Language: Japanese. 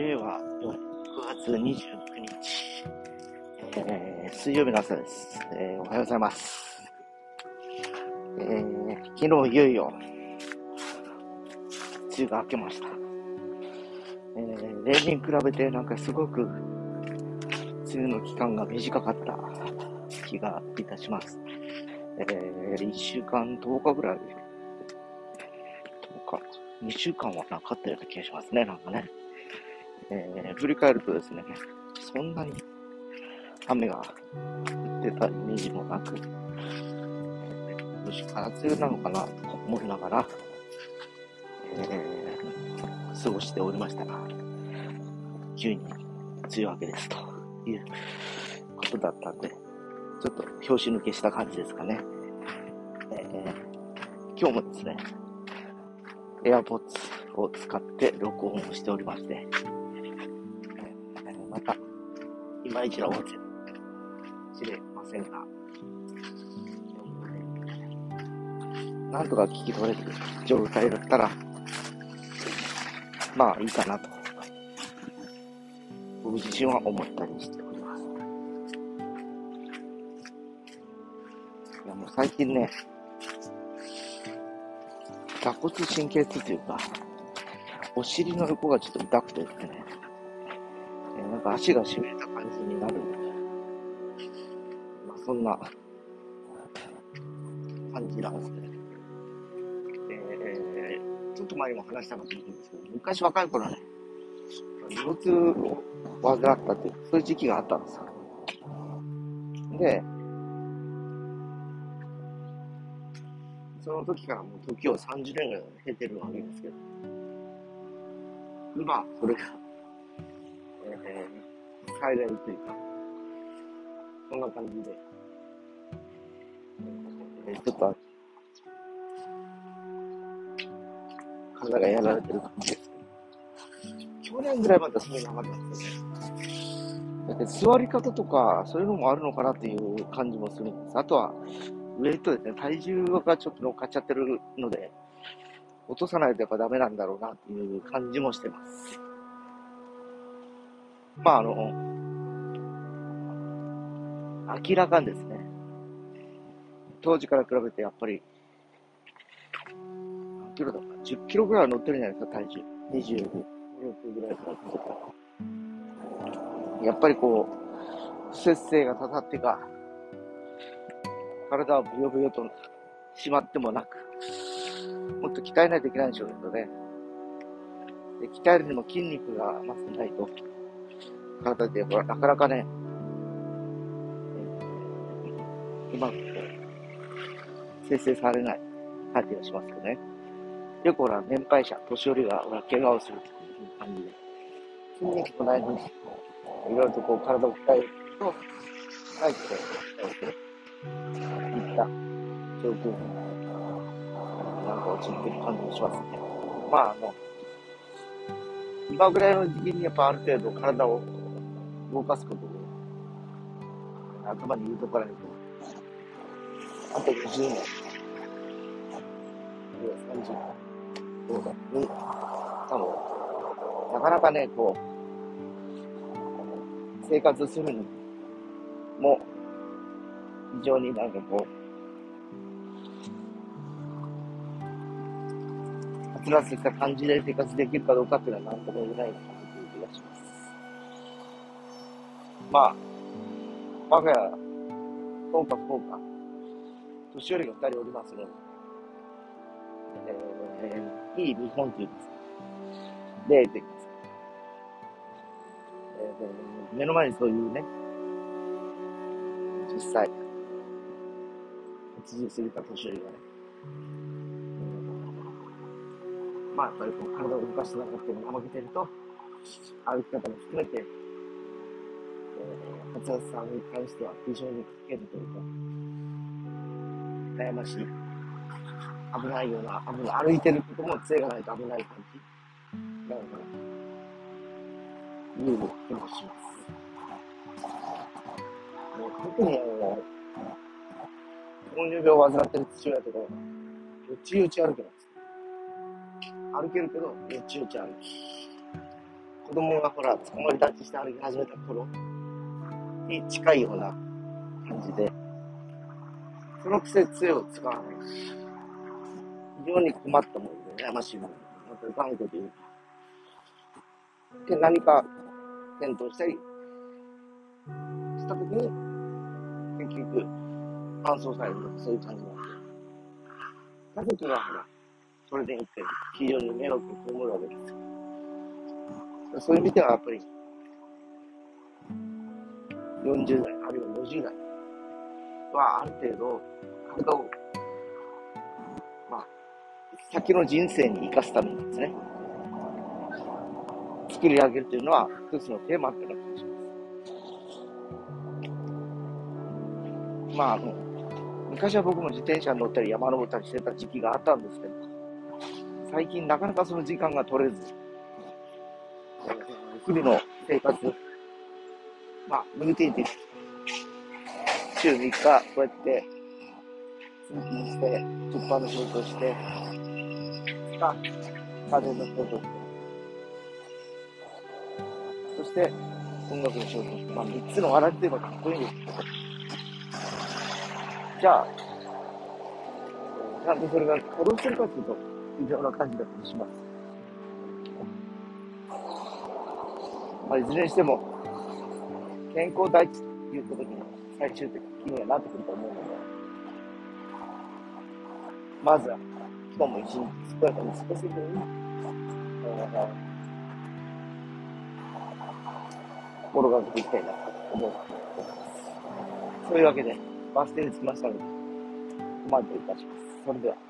令和9月29日、えー、水曜日の朝です、えー。おはようございます。えー、昨日いよいよ、梅雨が明けました。えー、例年比べてなんかすごく、梅雨の期間が短かった気がいたします。えー、1週間10日ぐらい、10日、2週間はなかったような気がしますね、なんかね。えー、振り返るとですね、そんなに雨が降ってたイメージもなく、えー、もし空梅雨なのかなと思いながら、えー、過ごしておりましたが、急に梅雨明けですということだったんで、ちょっと拍子抜けした感じですかね。えー、今日もですね、AirPods を使って録音をしておりまして、また、いまいちな音声知れませんが、なんとか聞き取れる状態だったら、まあいいかなと、僕自身は思ったりしております。いやもう最近ね、座骨神経痛というか、お尻の横がちょっと痛くてですね、なんか足がしびれた感じになる。まあ、そんな感じなんですね。えー、ちょっと前にも話したかもしれないんですけど、昔若い頃はね、腰痛を患ったっていう、そういう時期があったんですよ。で、その時からもう時を30年ぐらい経てるわけですけど、今、それがえー、海外というか、そんな感じで、えー、ちょっと、体がやられてる感じです。去年ぐらいまでそういうのなかったんですよね。座り方とか、そういうのもあるのかなっていう感じもするんです。あとは、ウェイトですね、体重がちょっと乗っかっちゃってるので、落とさないとやっぱダメなんだろうなっていう感じもしてます。まああの、明らかにですね、当時から比べてやっぱり、何キロだか、10キロぐらいは乗ってるじゃないですか、体重。25、6ぐらいからやっぱりこう、不節制がたたってか、体はブヨブヨとしまってもなく、もっと鍛えないといけないんでしょうけどね。で鍛えるにも筋肉がまずないと、体で、ほら、なかなかね、うまく生成されない感じがしますよね。よくほら、年配者、年寄りが、ほら、怪我をするっていう感じで、筋肉もないのに、いろいろとこう、体を鍛えると、あえて、いった状況に、なんか陥ってる感じがしますね。まあ、あの、今ぐらいの時期にやっぱある程度体を動かすことを頭に入れとかないと、あと20年、あるいは30年、どうだに、多分、なかなかね、こう、生活するにも、非常になんかこう、はつらつした感じで生活できるかどうかっていうのは何とも言えない。まあ、我が家、そうかそうか、年寄りが二人おりますので、えー、いい見本というんです。か、例といいます。か、えー、目の前にそういうね、実際、80過ぎた年寄りがね、まあ、やっぱりこう体を動かしてながらっていうのを怠けてると、歩き方も含めて、えー、松橋さんに関しては非常にかけるというか、悩ましい、危ないような、危ない、歩いてることも杖がないと危ない感じなのかな、いう気もします。もう特にあの、糖尿病を患ってる父親とかは、よちよち歩けます。歩けるけど、よちよち歩き。子供がほら、捕まり立ちして歩き始めた頃に近いような感じで、そのくせ杖を使わない。し、非常に困ったもので、悩ましいもので、また頑固というか、で、何か検討したりしたときに、結局、搬送されるとかそういう感じなんで、家族がほら、それでよって非常に迷惑を被るわけですよ。そういう意味ではやっぱり、40代、あるいは50代はある程度、体を、まあ、先の人生に生かすためにですね、作り上げるというのは一つのテーマってなってします。まあ、あの、昔は僕も自転車に乗ったり山登ったりしてた時期があったんですけど、最近なかなかその時間が取れず、日々の生活、まあ、ルーティンで、週3日、こうやって、通勤して、出版の仕事をして、2日、家電の仕事をして、そして、音楽の仕事をして、まあ、3つのわらじといえばかっこいいんですけど、じゃあ、ちゃんとそれが稼働してるかというと、微妙な感じだったりします。まあ、いずれにしても、健康第一ということに最終的にはなってくると思うので、まずは、今日も一日健やかに過ごせるように、え、心がけていきたいなと思うそういうわけで、バス停に着きましたので、コマントいたします。それでは。